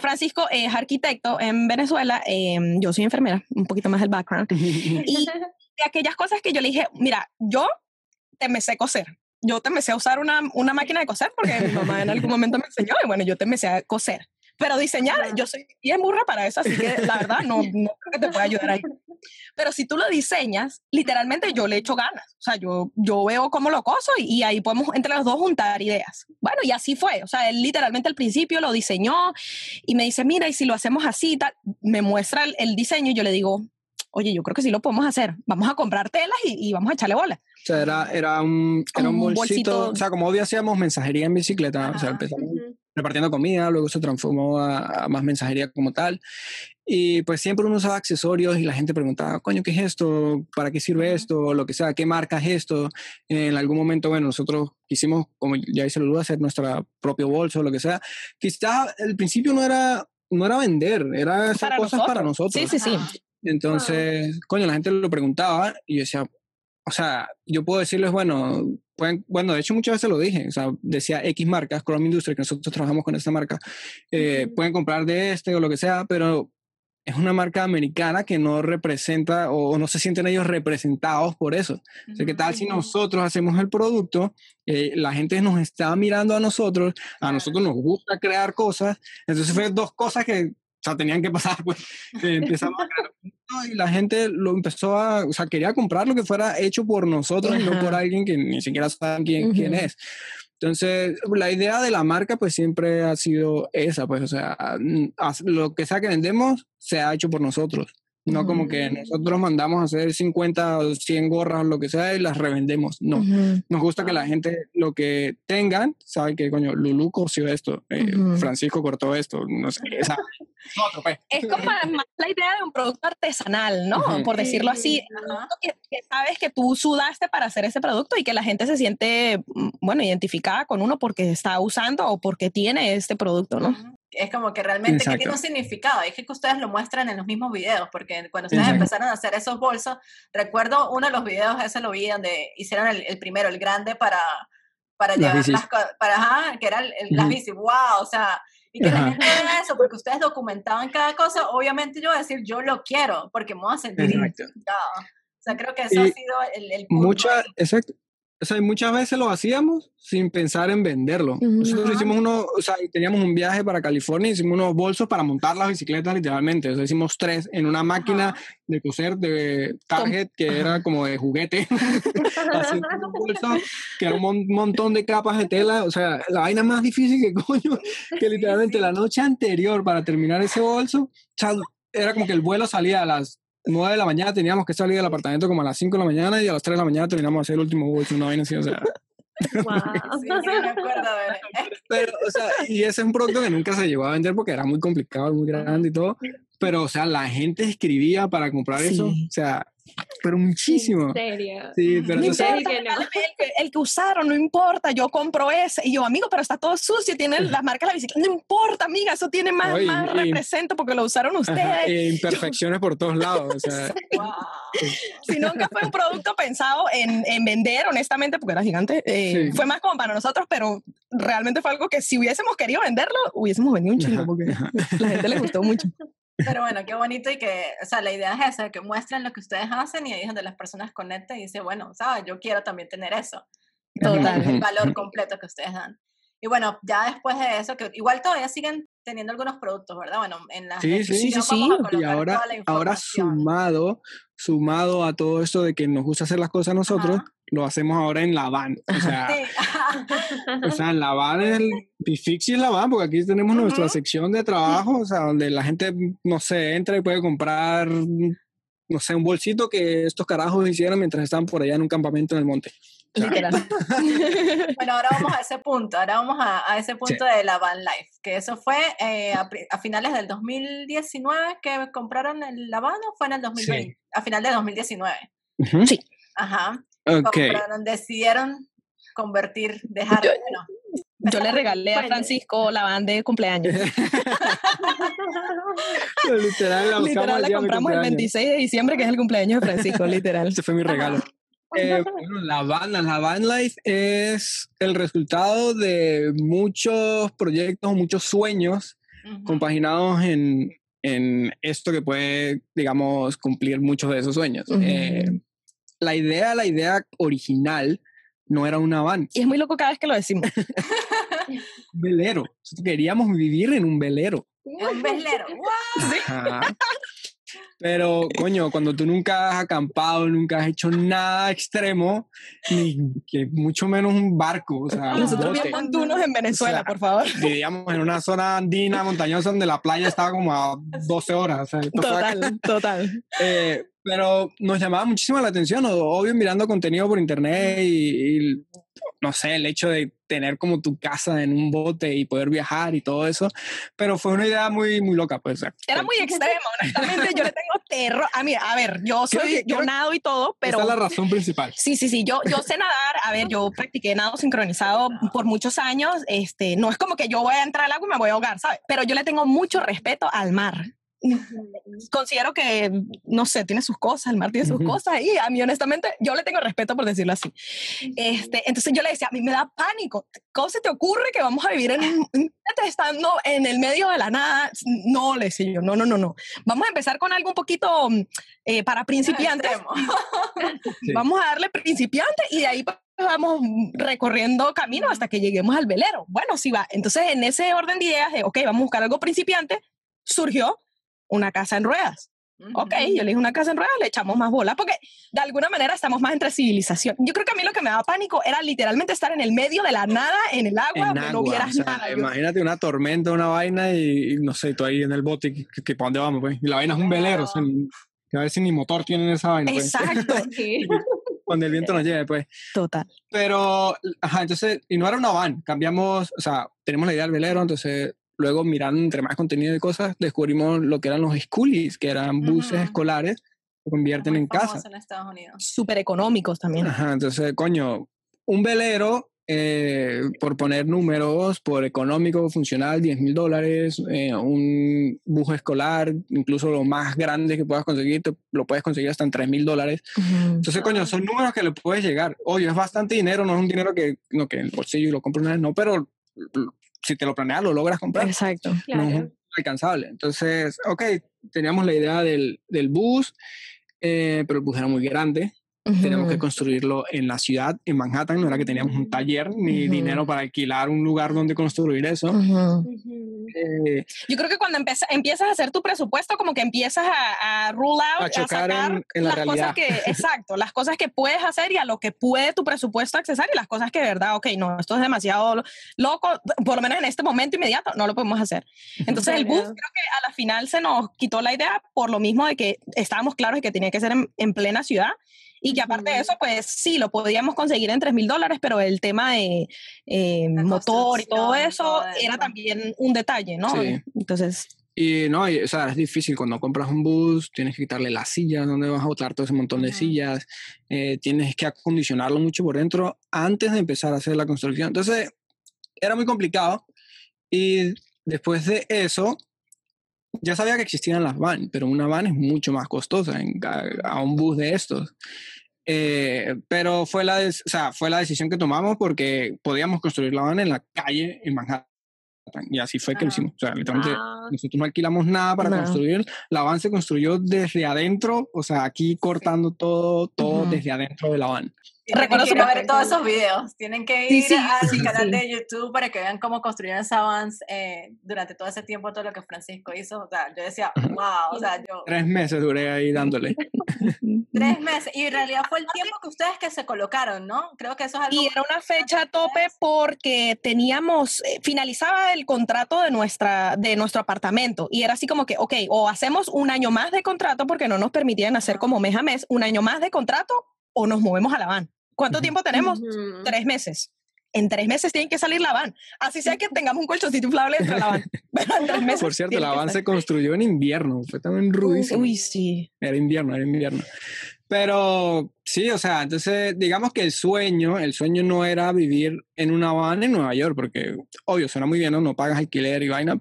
Francisco es arquitecto en Venezuela, em, yo soy enfermera, un poquito más el background, y de aquellas cosas que yo le dije, mira, yo te me sé coser, yo te me sé usar una, una máquina de coser porque mi mamá en algún momento me enseñó y bueno, yo te me sé a coser. Pero diseñar, yo soy bien burra para eso, así que la verdad no, no creo que te pueda ayudar ahí. Pero si tú lo diseñas, literalmente yo le echo ganas. O sea, yo, yo veo cómo lo coso y, ahí podemos entre los dos juntar ideas. Bueno, y así fue. O sea, él literalmente al principio lo diseñó y me dice, mira, y si lo hacemos así, tal, me muestra el, diseño y yo le digo, oye, yo creo que sí lo podemos hacer. Vamos a comprar telas y, vamos a echarle bola. O sea, era, era un, era un, bolsito, O sea, como hoy hacíamos mensajería en bicicleta, o sea, empezamos repartiendo comida, luego se transformó a, más mensajería como tal. Y pues siempre uno usaba accesorios y la gente preguntaba, coño, ¿qué es esto? ¿Para qué sirve esto? Lo que sea, ¿qué marca es esto? En algún momento, bueno, nosotros quisimos, como ya hice lo hacer nuestro propio bolso, lo que sea. Quizás el principio no era, no era vender, era hacer cosas para nosotros. Sí, sí, sí. Entonces, coño, la gente lo preguntaba y yo decía, o sea, yo puedo decirles, bueno, pueden, bueno, de hecho muchas veces lo dije, o sea, decía X marcas, Chrome Industry, que nosotros trabajamos con esta marca, eh, pueden comprar de este o lo que sea, pero es una marca americana que no representa o, no se sienten ellos representados por eso. O sea, ¿qué tal si nosotros hacemos el producto, eh, la gente nos está mirando a nosotros, a nosotros nos gusta crear cosas, entonces fue dos cosas que o sea, tenían que pasar, pues eh, empezamos a crear y la gente lo empezó a, o sea, quería comprar lo que fuera hecho por nosotros y no por alguien que ni siquiera saben quién, quién es. Entonces, la idea de la marca pues siempre ha sido esa, pues, o sea, lo que sea que vendemos se ha hecho por nosotros. No como que nosotros mandamos a hacer 50 o 100 gorras o lo que sea y las revendemos. No. Nos gusta que la gente lo que tengan, sabe que, coño, Lulu cosió esto, eh, Francisco cortó esto, no sé. Esa, pues. Es como más la idea de un producto artesanal, ¿no? Por decirlo así. Que, que, sabes que tú sudaste para hacer ese producto y que la gente se siente, mm, bueno, identificada con uno porque está usando o porque tiene este producto, ¿no? Es como que realmente que tiene un significado. Y es que ustedes lo muestran en los mismos videos, porque cuando ustedes empezaron a hacer esos bolsos, recuerdo uno de los videos, ese lo vi donde hicieron el, primero, el grande para, para llevar las cosas, para, ajá, que era el, las bici, wow, o sea, y que la gente vea eso, porque ustedes documentaban cada cosa, obviamente yo voy a decir, yo lo quiero, porque me voy a sentir identificado. O sea, creo que eso ha sido el, el punto. Mucha, exacto, o sea, muchas veces lo hacíamos sin pensar en venderlo. Nosotros hicimos uno, o sea, teníamos un viaje para California, hicimos unos bolsos para montar las bicicletas literalmente. O sea, hicimos tres en una máquina de coser de Target que era como de juguete. Así un bolso que era un montón de capas de tela. O sea, la vaina más difícil que coño, que literalmente la noche anterior para terminar ese bolso, o sea, era como que el vuelo salía a las 9 de la mañana teníamos que salir del apartamento como a las 5 de la mañana y a las 3 de la mañana terminamos de hacer el último bolso, una vaina así, o sea. Wow. sí, me acuerdo Pero, o sea, y ese es un producto que nunca se llegó a vender porque era muy complicado, muy grande y todo. Pero, o sea, la gente escribía para comprar eso. O sea, pero muchísimo. ¿En serio? Sí, pero no importa, que no. el, que, usaron, no importa, yo compro ese. Y yo, amigo, pero está todo sucio, tiene la marca de la bicicleta. No importa, amiga, eso tiene más, más represento porque lo usaron ustedes. e imperfecciones por todos lados. O sea. Si nunca fue un producto pensado en, en vender, honestamente, porque era gigante, eh, fue más como para nosotros, pero realmente fue algo que si hubiésemos querido venderlo, hubiésemos vendido un chingo porque a la gente le gustó mucho. Pero bueno, qué bonito y que, o sea, la idea es esa, que muestren lo que ustedes hacen y ahí es donde las personas conectan y dicen, bueno, ¿sabes? Yo quiero también tener eso. Total. El valor completo que ustedes dan. Y bueno, ya después de eso, que igual todavía siguen teniendo algunos productos, ¿verdad? Bueno, en la sí, sí, sí, sí. Y ahora, ahora sumado, sumado a todo esto de que nos gusta hacer las cosas nosotros, lo hacemos ahora en la van. O sea, o sea en la van es el es la van, porque aquí tenemos nuestra sección de trabajo, o sea, donde la gente, no sé, entra y puede comprar no sé, un bolsito que estos carajos hicieron mientras estaban por allá en un campamento en el monte. Literal. bueno, ahora vamos a ese punto, ahora vamos a, a ese punto de la van life, que eso fue eh, a, a, finales del 2019 que compraron el, la van o fue en el 2020, sí. a final de 2019. Uh -huh. Sí. Ajá. Okay. Compraron, decidieron convertir, dejar, yo, bueno, yo le regalé a Francisco la van de cumpleaños. literal, la, literal, la compramos el 26 de diciembre, que es el cumpleaños de Francisco, literal. Ese fue mi regalo. Eh, bueno, la banda, la van life es el resultado de muchos proyectos, muchos sueños uh -huh. compaginados en, en, esto que puede, digamos, cumplir muchos de esos sueños. Uh -huh. eh, la idea, la idea original no era una van. Y es muy loco cada vez que lo decimos. un velero. Queríamos vivir en un velero. Un velero. Wow. Pero, coño, cuando tú nunca has acampado, nunca has hecho nada extremo, ni que mucho menos un barco, o sea, Nosotros vivíamos montunos en Venezuela, o sea, por favor. Vivíamos en una zona andina, montañosa, donde la playa estaba como a 12 horas. O sea, total, total. Eh, pero nos llamaba muchísimo la atención, obvio, mirando contenido por internet y, y, no sé, el hecho de tener como tu casa en un bote y poder viajar y todo eso, pero fue una idea muy, muy loca, pues. Era muy extremo, honestamente, yo le tengo terror. A mí, a ver, yo soy, yo nado y todo, pero... Esa es la razón principal. Sí, sí, sí, yo, yo sé nadar, a ver, yo practiqué nado sincronizado por muchos años, este, no es como que yo voy a entrar al agua y me voy a ahogar, ¿sabes? Pero yo le tengo mucho respeto al mar considero que, no sé, tiene sus cosas, el mar tiene sus uh -huh. cosas y a mí honestamente yo le tengo respeto por decirlo así. Este, entonces yo le decía, a mí me da pánico, ¿cómo se te ocurre que vamos a vivir en, en estando en el medio de la nada? No, le decía yo, no, no, no, no. Vamos a empezar con algo un poquito eh, para principiantes. sí. Vamos a darle principiante y de ahí vamos recorriendo camino hasta que lleguemos al velero. Bueno, sí va. Entonces, en ese orden de ideas de, ok, vamos a buscar algo principiante, surgió una casa en ruedas. Uh -huh. Ok, yo le dije una casa en ruedas, le echamos más bola, porque de alguna manera estamos más entre civilización. Yo creo que a mí lo que me daba pánico era literalmente estar en el medio de la nada, en el agua, en donde agua, no vieras o sea, nada. Imagínate una tormenta, una vaina y, y, no sé, tú ahí en el bote, que, que, ¿para dónde vamos? Pues? Y la vaina es un velero, o sea, que a ver si ni motor tienen esa vaina. Pues. Exacto. Cuando el viento nos lleve, pues. Total. Pero, ajá, entonces, y no era una van, cambiamos, o sea, tenemos la idea del velero, entonces luego mirando entre más contenido y cosas, descubrimos lo que eran los schoolies, que eran buses uh -huh. escolares que convierten Muy en casa. En Estados Unidos. Súper económicos también. Ajá, entonces, coño, un velero, eh, por poner números, por económico, funcional, 10 mil dólares, eh, un bus escolar, incluso lo más grande que puedas conseguir, te, lo puedes conseguir hasta en 3 mil dólares. Uh -huh. Entonces, coño, son números que le puedes llegar. Oye, es bastante dinero, no es un dinero que, no, que en el bolsillo lo compro una vez, no, pero si te lo planeas, lo logras comprar. Exacto. Claro. No es alcanzable. Entonces, ok, teníamos la idea del, del bus, eh, pero el bus era muy grande. Uh -huh. Teníamos que construirlo en la ciudad, en Manhattan. No era que teníamos un taller ni uh -huh. dinero para alquilar un lugar donde construir eso. Uh eh, Yo creo que cuando empiezas a hacer tu presupuesto, como que empiezas a, a rule out, a, chocar a sacar en, en la las realidad. cosas que, exacto, las cosas que puedes hacer y a lo que puede tu presupuesto accesar y las cosas que de verdad, ok, no, esto es demasiado loco, por lo menos en este momento inmediato, no lo podemos hacer. Entonces el bus creo que a la final se nos quitó la idea por lo mismo de que estábamos claros de que tenía que ser en, en plena ciudad y que aparte de eso, pues sí, lo podíamos conseguir en 3 mil dólares, pero el tema de eh, motor y todo eso, era también un detalle, ¿no? Sí. Entonces... Y no, y, o sea, es difícil cuando compras un bus, tienes que quitarle las sillas, donde vas a botar todo ese montón de uh -huh. sillas, eh, tienes que acondicionarlo mucho por dentro antes de empezar a hacer la construcción. Entonces, era muy complicado. Y después de eso, ya sabía que existían las van, pero una van es mucho más costosa en, a, a, un bus de estos. Eh, pero fue la, o sea, fue la decisión que tomamos porque podíamos construir la van en la calle en Manhattan. Y así fue que lo hicimos. O sea, literalmente ah. nosotros no alquilamos nada para no. construir. La van se construyó desde adentro, o sea, aquí cortando todo, todo uh -huh. desde adentro de la van. Recuerdo que ver todos esos videos. Tienen que ir al canal de YouTube para que vean cómo construyeron esa avance eh, durante todo ese tiempo, todo lo que Francisco hizo. O sea, yo decía, wow, o sea, yo... Tres meses duré ahí dándole. Tres meses. Y en realidad fue el tiempo que ustedes que se colocaron, ¿no? Creo que eso es algo... Y era una fecha tope porque teníamos, eh, finalizaba el contrato de, nuestra, de nuestro apartamento y era así como que, ok, o hacemos un año más de contrato porque no nos permitían hacer como mes a mes, un año más de contrato o nos movemos a la van. ¿Cuánto tiempo tenemos? Tres meses. En tres meses tienen que salir la van. Así sea que tengamos un colchoncito inflable dentro de la van. Por cierto, la van se construyó en invierno. Fue también rudísimo. Uy, sí. Era invierno, era invierno. Pero sí, o sea, entonces digamos que el sueño, el sueño no era vivir en una van en Nueva York, porque obvio, suena muy bien, ¿no? No pagas alquiler y vaina,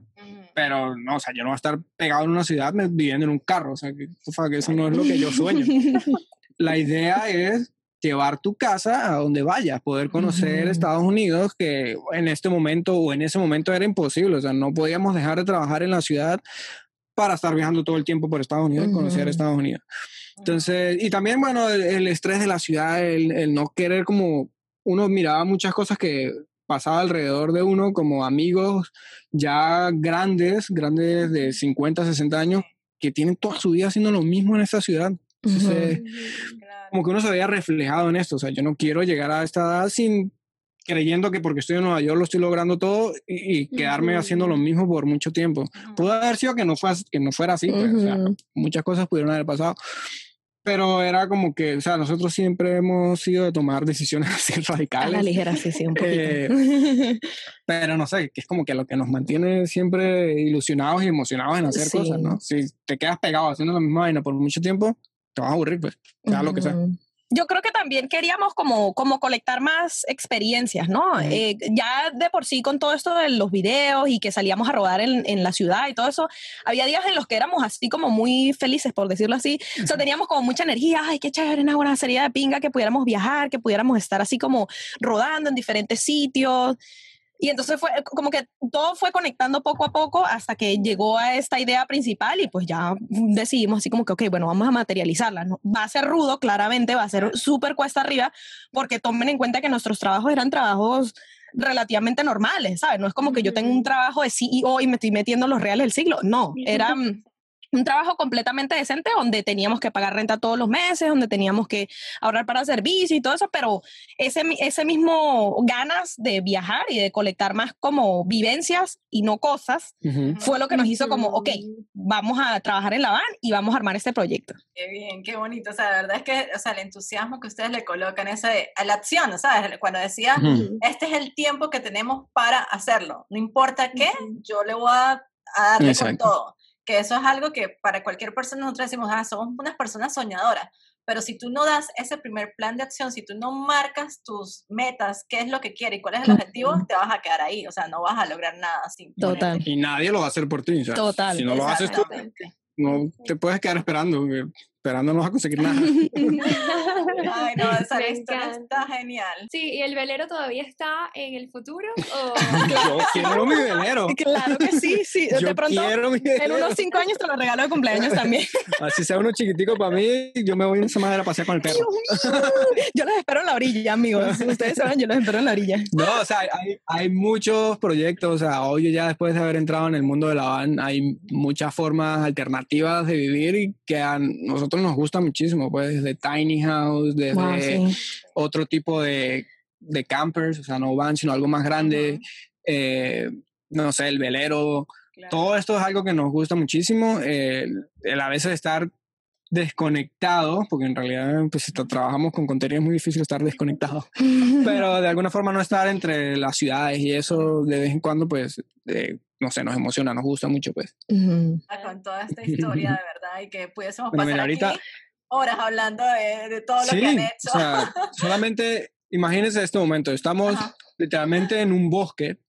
pero no, o sea, yo no voy a estar pegado en una ciudad viviendo en un carro, o sea, que, que eso no es lo que yo sueño. La idea es llevar tu casa a donde vayas, poder conocer Estados Unidos, que en este momento o en ese momento era imposible, o sea, no podíamos dejar de trabajar en la ciudad para estar viajando todo el tiempo por Estados Unidos y conocer Estados Unidos. Entonces, y también, bueno, el, estrés de la ciudad, el, el, no querer como, uno miraba muchas cosas que pasaba alrededor de uno, como amigos ya grandes, grandes de 50, 60 años, que tienen toda su vida haciendo lo mismo en esta ciudad. Entonces, como que uno se veía reflejado en esto. O sea, yo no quiero llegar a esta edad sin creyendo que porque estoy en Nueva York lo estoy logrando todo y, quedarme haciendo lo mismo por mucho tiempo. Pudo haber sido que no, fue, que no fuera así, pues, o sea, muchas cosas pudieron haber pasado. Pero era como que, o sea, nosotros siempre hemos sido de tomar decisiones así radicales. A la ligera, sí, sí, un poquito. Eh, pero no sé, que es como que lo que nos mantiene siempre ilusionados y emocionados en hacer cosas, ¿no? Si te quedas pegado haciendo la misma vaina por mucho tiempo, te vas a aburrir, pues, sea lo que sea. Yo creo que también queríamos como, como colectar más experiencias, ¿no? Eh, ya de por sí con todo esto de los videos y que salíamos a rodar en, en, la ciudad y todo eso, había días en los que éramos así como muy felices, por decirlo así. O sea, teníamos como mucha energía, ay, qué chévere, una buena serie de pinga, que pudiéramos viajar, que pudiéramos estar así como rodando en diferentes sitios. Y entonces fue como que todo fue conectando poco a poco hasta que llegó a esta idea principal y pues ya decidimos así como que, ok, bueno, vamos a materializarla. ¿no? Va a ser rudo, claramente, va a ser súper cuesta arriba, porque tomen en cuenta que nuestros trabajos eran trabajos relativamente normales, ¿sabes? No es como que yo tengo un trabajo de CEO y me estoy metiendo los reales del siglo. No, eran un trabajo completamente decente donde teníamos que pagar renta todos los meses, donde teníamos que ahorrar para servicios y todo eso, pero ese, ese mismo ganas de viajar y de colectar más como vivencias y no cosas fue lo que nos hizo como, ok, vamos a trabajar en la van y vamos a armar este proyecto. Qué bien, qué bonito. O sea, la verdad es que, o sea, el entusiasmo que ustedes le colocan ese, a la acción, ¿sabes? Cuando decía, este es el tiempo que tenemos para hacerlo, no importa qué, yo le voy a, darle con todo que eso es algo que para cualquier persona nosotros decimos, ah, somos unas personas soñadoras, pero si tú no das ese primer plan de acción, si tú no marcas tus metas, qué es lo que quieres y cuál es el objetivo, te vas a quedar ahí, o sea, no vas a lograr nada sin Total. Y nadie lo va a hacer por ti, Total. Si no lo haces tú, no te puedes quedar esperando esperando no vas a conseguir nada. Ay, no, esa historia está genial. Sí, ¿y el velero todavía está en el futuro? ¿o? Yo quiero mi velero. Claro que sí, sí. Yo de pronto, quiero mi velero. En unos cinco años te lo regalo de cumpleaños también. Así sea uno chiquitico para mí, yo me voy una semana a pasear con el perro. yo los espero en la orilla, amigos. Ustedes saben, yo los espero en la orilla. No, o sea, hay, hay muchos proyectos. O sea, hoy ya después de haber entrado en el mundo de la van, hay muchas formas alternativas de vivir y que a nosotros nos gusta muchísimo, pues desde tiny house, desde otro tipo de, de, campers, o sea, no van, sino algo más grande, eh, no sé, el velero. Todo esto es algo que nos gusta muchísimo. el a veces estar desconectado, porque en realidad pues si trabajamos con contenido es muy difícil estar desconectado, pero de alguna forma no estar entre las ciudades y eso de vez en cuando pues eh, no sé, nos emociona, nos gusta mucho, pues. Ah, con toda esta historia, de verdad, y que pudiésemos pasar ahorita, aquí horas hablando de, todo lo que han hecho. O sea, solamente imagínense este momento, estamos literalmente en un bosque,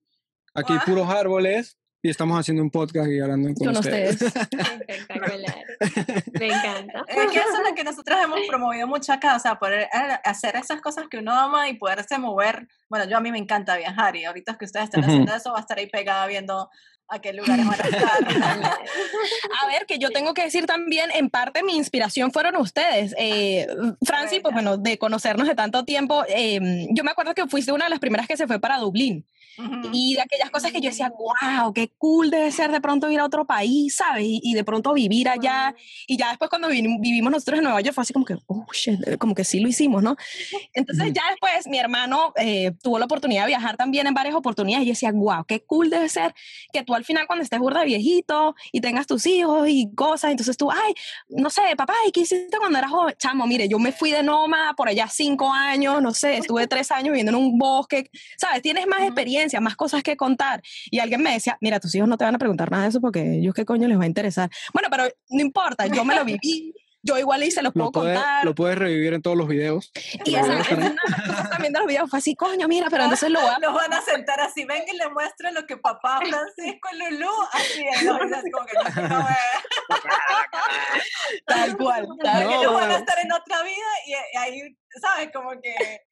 aquí puros árboles, y estamos haciendo un podcast y hablando con, ustedes. Espectacular. Me encanta. Es que eso es lo que nosotros hemos promovido mucho acá, o sea, poder eh, hacer esas cosas que uno ama y poderse mover. Bueno, yo a mí me encanta viajar y ahorita que ustedes están haciendo eso, va a estar ahí pegada viendo a qué lugares van a estar. a ver, que yo tengo que decir también, en parte mi inspiración fueron ustedes. Eh, Francis, pues bueno, de conocernos de tanto tiempo, em, yo me acuerdo que fuiste una de las primeras que se fue para Dublín. Y de aquellas cosas que yo decía, wow, qué cool debe ser de pronto ir a otro país, ¿sabes? Y, de pronto vivir allá. Y ya después cuando vivimos nosotros en Nueva York fue así como que, oh, shit, eh, como que sí lo hicimos, ¿no? Entonces ya después mi hermano eh, tuvo la oportunidad de viajar también en varias oportunidades y yo decía, wow, qué cool debe ser que tú al final cuando estés burda viejito y tengas tus hijos y cosas, entonces tú, ay, no sé, papá, ¿y qué hiciste cuando eras joven? Chamo, mire, yo me fui de Noma por allá cinco años, no sé, estuve tres años viviendo en un bosque, ¿sabes? Tienes más experiencia, más cosas que contar. Y alguien me decía, mira, tus hijos no te van a preguntar nada de eso porque ellos qué coño les va a interesar. Bueno, pero no importa, yo me lo viví. Yo igual y se los puedo contar. Lo puedes revivir en todos los videos. Y esa, es una también de los videos fue así, coño, mira, pero entonces lo a... Los van a sentar así, ven que le muestro lo que papá Francisco y Lulú hacían. Que Tal cual. Tal. No, ellos van a estar en otra vida y ahí, ¿sabes? Como que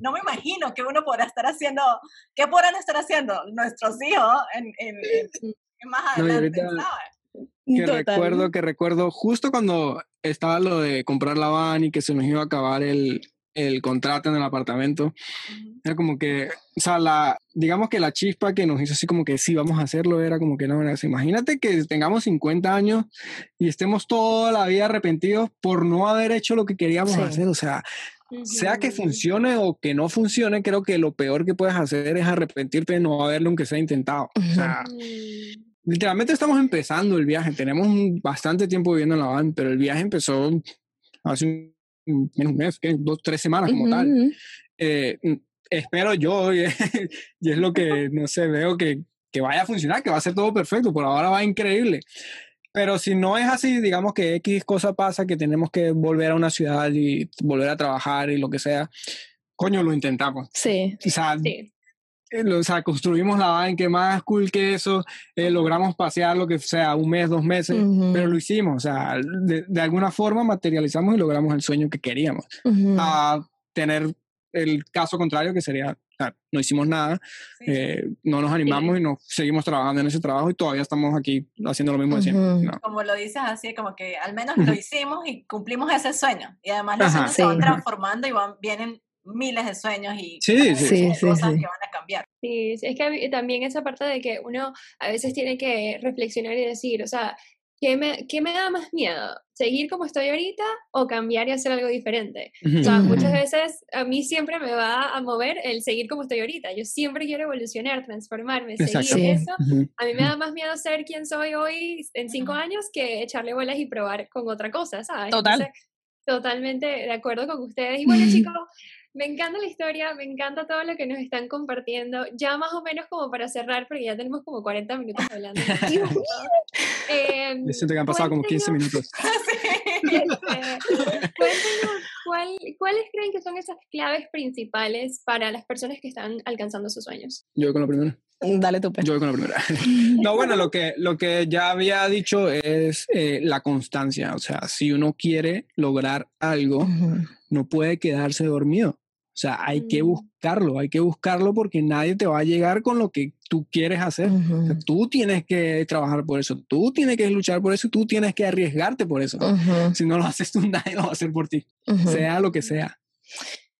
no me imagino que uno podrá estar haciendo, ¿qué podrán estar haciendo nuestros hijos en, más adelante? Que recuerdo, que recuerdo justo cuando estaba lo de comprar la van y que se nos iba a acabar el, el contrato en el apartamento. Era como que, o sea, la, digamos que la chispa que nos hizo así como que sí, vamos a hacerlo, era como que no, imagínate que tengamos 50 años y estemos toda la vida arrepentidos por no haber hecho lo que queríamos hacer, o sea, sea que funcione o que no funcione, creo que lo peor que puedes hacer es arrepentirte de no haberlo aunque sea intentado. O sea, literalmente estamos empezando el viaje. Tenemos bastante tiempo viviendo en la van, pero el viaje empezó hace un, menos un mes, dos, tres semanas como tal. Eh, espero yo, y es, lo que, no sé, veo que, que vaya a funcionar, que va a ser todo perfecto. Por ahora va increíble. Pero si no es así, digamos que X cosa pasa, que tenemos que volver a una ciudad y volver a trabajar y lo que sea, coño, lo intentamos. Sí. O sea, eh, o sea construimos la van que más cool que eso, eh, logramos pasear lo que sea, un mes, dos meses, pero lo hicimos. O sea, de, de, alguna forma materializamos y logramos el sueño que queríamos. A tener el caso contrario, que sería no hicimos nada, eh, no nos animamos y nos seguimos trabajando en ese trabajo y todavía estamos aquí haciendo lo mismo de siempre. Como lo dices así, como que al menos lo hicimos y cumplimos ese sueño. Y además los sueños se van transformando y van, vienen miles de sueños y sí, cosas que van a cambiar. Sí, es que también esa parte de que uno a veces tiene que reflexionar y decir, o sea, ¿qué me, ¿qué me da más miedo? ¿Seguir como estoy ahorita o cambiar y hacer algo diferente? O sea, muchas veces a mí siempre me va a mover el seguir como estoy ahorita. Yo siempre quiero evolucionar, transformarme, seguir eso. A mí me da más miedo ser quien soy hoy en cinco años que echarle bolas y probar con otra cosa, ¿sabes? Total. totalmente de acuerdo con ustedes. Y bueno, chicos, me encanta la historia, me encanta todo lo que nos están compartiendo. Ya más o menos como para cerrar, porque ya tenemos como 40 minutos hablando. eh, siento que han pasado como 15 minutos. Este, ¿cuáles creen que son esas claves principales para las personas que están alcanzando sus sueños? Yo voy con la primera. Dale tú. Pues. Yo voy con la primera. no, bueno, lo que, lo que ya había dicho es eh, la constancia. O sea, si uno quiere lograr algo, no puede quedarse dormido. O sea, hay que buscarlo, hay que buscarlo porque nadie te va a llegar con lo que tú quieres hacer. tú tienes que trabajar por eso, tú tienes que luchar por eso, tú tienes que arriesgarte por eso. Si no lo haces tú, nadie lo va a hacer por ti, sea lo que sea.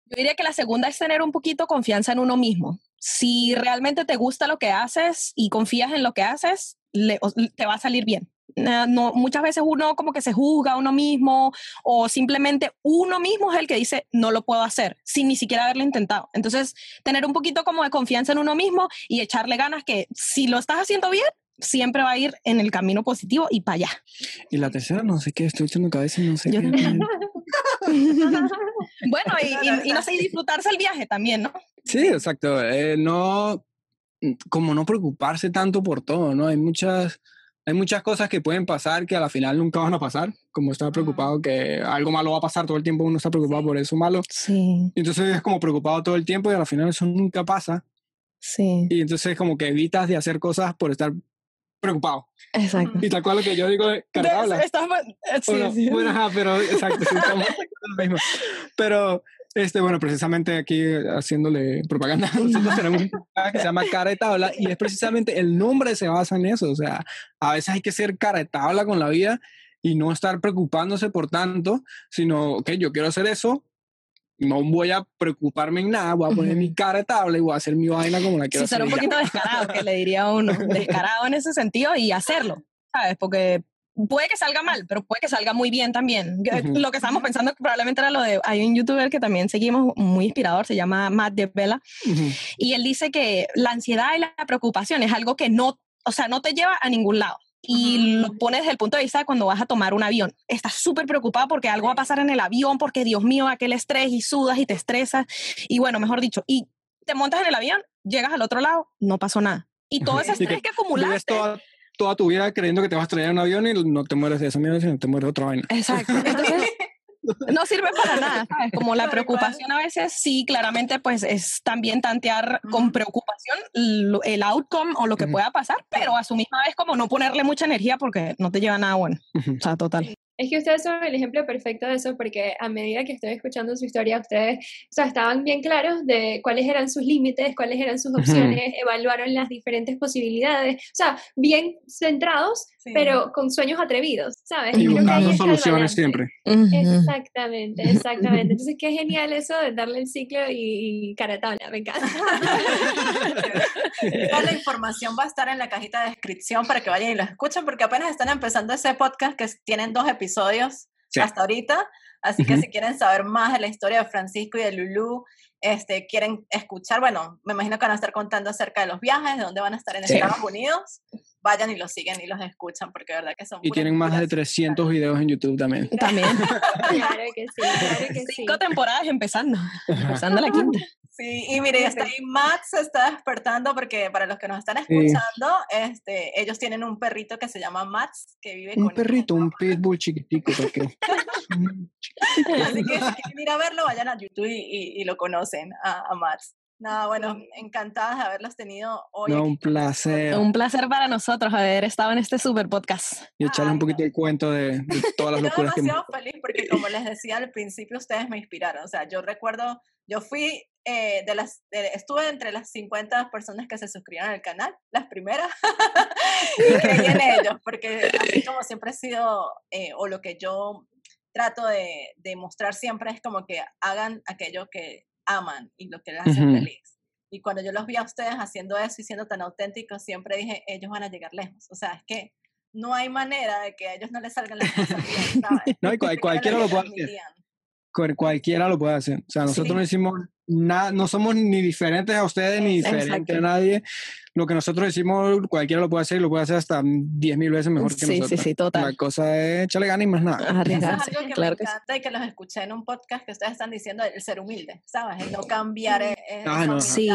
Yo diría que la segunda es tener un poquito confianza en uno mismo. Si realmente te gusta lo que haces y confías en lo que haces, te va a salir bien. No, muchas veces uno como que se juzga a uno mismo o simplemente uno mismo es el que dice no lo puedo hacer sin ni siquiera haberlo intentado. Entonces, tener un poquito como de confianza en uno mismo y echarle ganas que si lo estás haciendo bien, siempre va a ir en el camino positivo y para allá. Y la tercera, no sé qué, estoy echando cabeza y no sé qué. bueno, y, no sé, disfrutarse el viaje también, ¿no? Sí, exacto. Eh, no, como no preocuparse tanto por todo, ¿no? Hay muchas hay muchas cosas que pueden pasar que a la final nunca van a pasar, como estar preocupado que algo malo va a pasar todo el tiempo, uno está preocupado por eso malo. Sí. Entonces es como preocupado todo el tiempo y a la final eso nunca pasa. Sí. Y entonces como que evitas de hacer cosas por estar preocupado. Exacto. Y tal cual lo que yo digo, cargabla. Estamos, sí, sí. Bueno, ajá, pero exacto, sí, estamos. Pero Este, bueno, precisamente aquí haciéndole propaganda, nosotros tenemos un programa que se llama Cara de Tabla y es precisamente el nombre se basa en eso. O sea, a veces hay que ser cara de tabla con la vida y no estar preocupándose por tanto, sino, ok, yo quiero hacer eso, no voy a preocuparme en nada, voy a poner mi cara de tabla y voy a hacer mi vaina como la quiero Sí, hacer. ser un poquito descarado, que le diría a uno, descarado en ese sentido y hacerlo, ¿sabes? Porque puede que salga mal, pero puede que salga muy bien también. Que-. Lo que estábamos pensando que probablemente era lo de, hay un youtuber que también seguimos muy inspirador, se llama Matt de Vela, y él dice que la ansiedad y la preocupación es algo que no, o sea, no te lleva a ningún lado. Y lo pones desde el punto de vista de cuando vas a tomar un avión. Estás súper preocupado porque algo va a pasar en el avión, porque Dios mío, aquel estrés y sudas y te estresas. Y bueno, mejor dicho, y te montas en el avión, llegas al otro lado, no pasó nada. Y todo ese que estrés que Vives acumulaste. toda, toda tu vida creyendo que te vas a traer en un avión y no te mueres de esa mierda, sino te mueres de otra vaina. Exacto. Entonces, no sirve para nada, ¿sabes? Como la preocupación a veces sí, claramente, pues es también tantear con preocupación el outcome o lo que pueda pasar, pero a su misma vez como no ponerle mucha energía porque no te lleva nada bueno. O sea, total. Es que ustedes son el ejemplo perfecto de eso, porque a medida que estoy escuchando su historia, ustedes o sea, estaban bien claros de cuáles eran sus límites, cuáles eran sus opciones, evaluaron las diferentes posibilidades, o sea, bien centrados, Sí. pero con sueños atrevidos, ¿sabes? Y buscando soluciones siempre. Exactamente, exactamente. Entonces, qué genial eso de darle el ciclo y, y cara tabla, me encanta. Toda la información va a estar en la cajita de descripción para que vayan y lo escuchen, porque apenas están empezando ese podcast que tienen dos episodios Sí. hasta ahorita. Así que Ujú. si quieren saber más de la historia de Francisco y de Lulu, este, quieren escuchar, bueno, me imagino que van a estar contando acerca de los viajes, de dónde van a estar en Sí. Estados Unidos, vayan y los siguen y los escuchan, porque de verdad que son Y tienen más de inspiraciones. 300 videos en YouTube también. También. Claro que sí, claro que sí. Cinco temporadas empezando. Empezando la quinta. Sí, y mire, está ahí Matt se está despertando porque para los que nos están Sí. escuchando, este, ellos tienen un perrito que se llama Max, que vive con Un perrito, un pitbull chiquitico. porque- Así que si quieren ir a verlo, vayan a YouTube y, y- y lo conocen a, a Max. Nada, bueno, encantadas de haberlos tenido hoy. No, un placer. Un placer para nosotros haber estado en este super podcast. Y echarles Ay, un poquito el cuento de, de todas las locuras que hemos demasiado feliz porque como les decía al principio, ustedes me inspiraron. O sea, yo recuerdo, yo fui eh, de las, de- estuve entre las 50 personas que se suscribieron al canal, las primeras, y creí en ellos, porque así como siempre he sido, eh, o lo que yo trato de, de mostrar siempre es como que hagan aquello que aman y lo que les hace Ujú. feliz. Y cuando yo los vi a ustedes haciendo eso y siendo tan auténticos, siempre dije, ellos van a llegar lejos. O sea, es que no hay manera de que a ellos no les salgan las cosas bien, ¿sabes? No, y cual- cualquiera lo puede hacer. Cualquiera lo puede hacer. O sea, nosotros Sí. no hicimos nada, no somos ni diferentes a ustedes ni Exacto. diferentes a nadie. Lo que nosotros hicimos, cualquiera lo puede hacer y lo puede hacer hasta 10.000 veces mejor que Sí, sí, nosotros. sí, La total. cosa es echarle ganas y más nada. Eso es algo que claro me que sí. encanta y que los escuché en un podcast que ustedes están diciendo, el ser humilde, ¿sabes? El no cambiar eh, eh, Ah, no. Sí.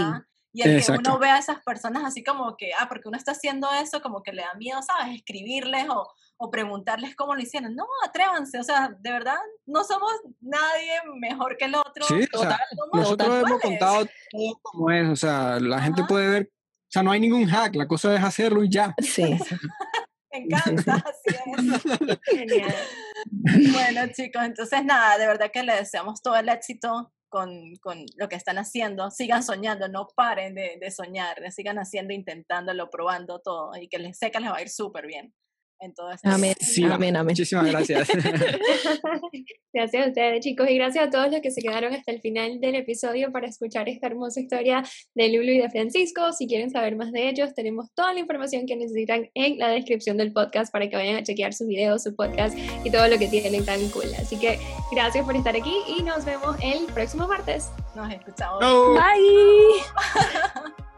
Y el que Exacto. uno ve a esas personas así como que, ah, porque uno está haciendo eso, como que le da miedo, ¿sabes? Escribirles o, o preguntarles cómo lo hicieron. No, atrévanse, o sea, de verdad, no somos nadie mejor que el otro. Sí, o sea, Total. somos nosotros hemos contado todo como es. O sea, la gente puede ver. O sea, no hay ningún hack. La cosa es hacerlo y ya. Sí. Me encanta, así es. Genial. Bueno, chicos, entonces nada, de verdad que les deseamos todo el éxito con, con lo que están haciendo. Sigan soñando, no paren de, de soñar, sigan haciendo, intentándolo, probando todo y que les sé que les va a ir súper bien en todo esto. Amén. Sí, amén, amén. Muchísimas gracias. Gracias a ustedes, chicos, y gracias a todos los que se quedaron hasta el final del episodio para escuchar esta hermosa historia de Lulu y de Francisco. Si quieren saber más de ellos, tenemos toda la información que necesitan en la descripción del podcast para que vayan a chequear sus videos, su podcast y todo lo que tienen tan cool. Así que gracias por estar aquí y nos vemos el próximo martes. Nos escuchamos. No. Bye.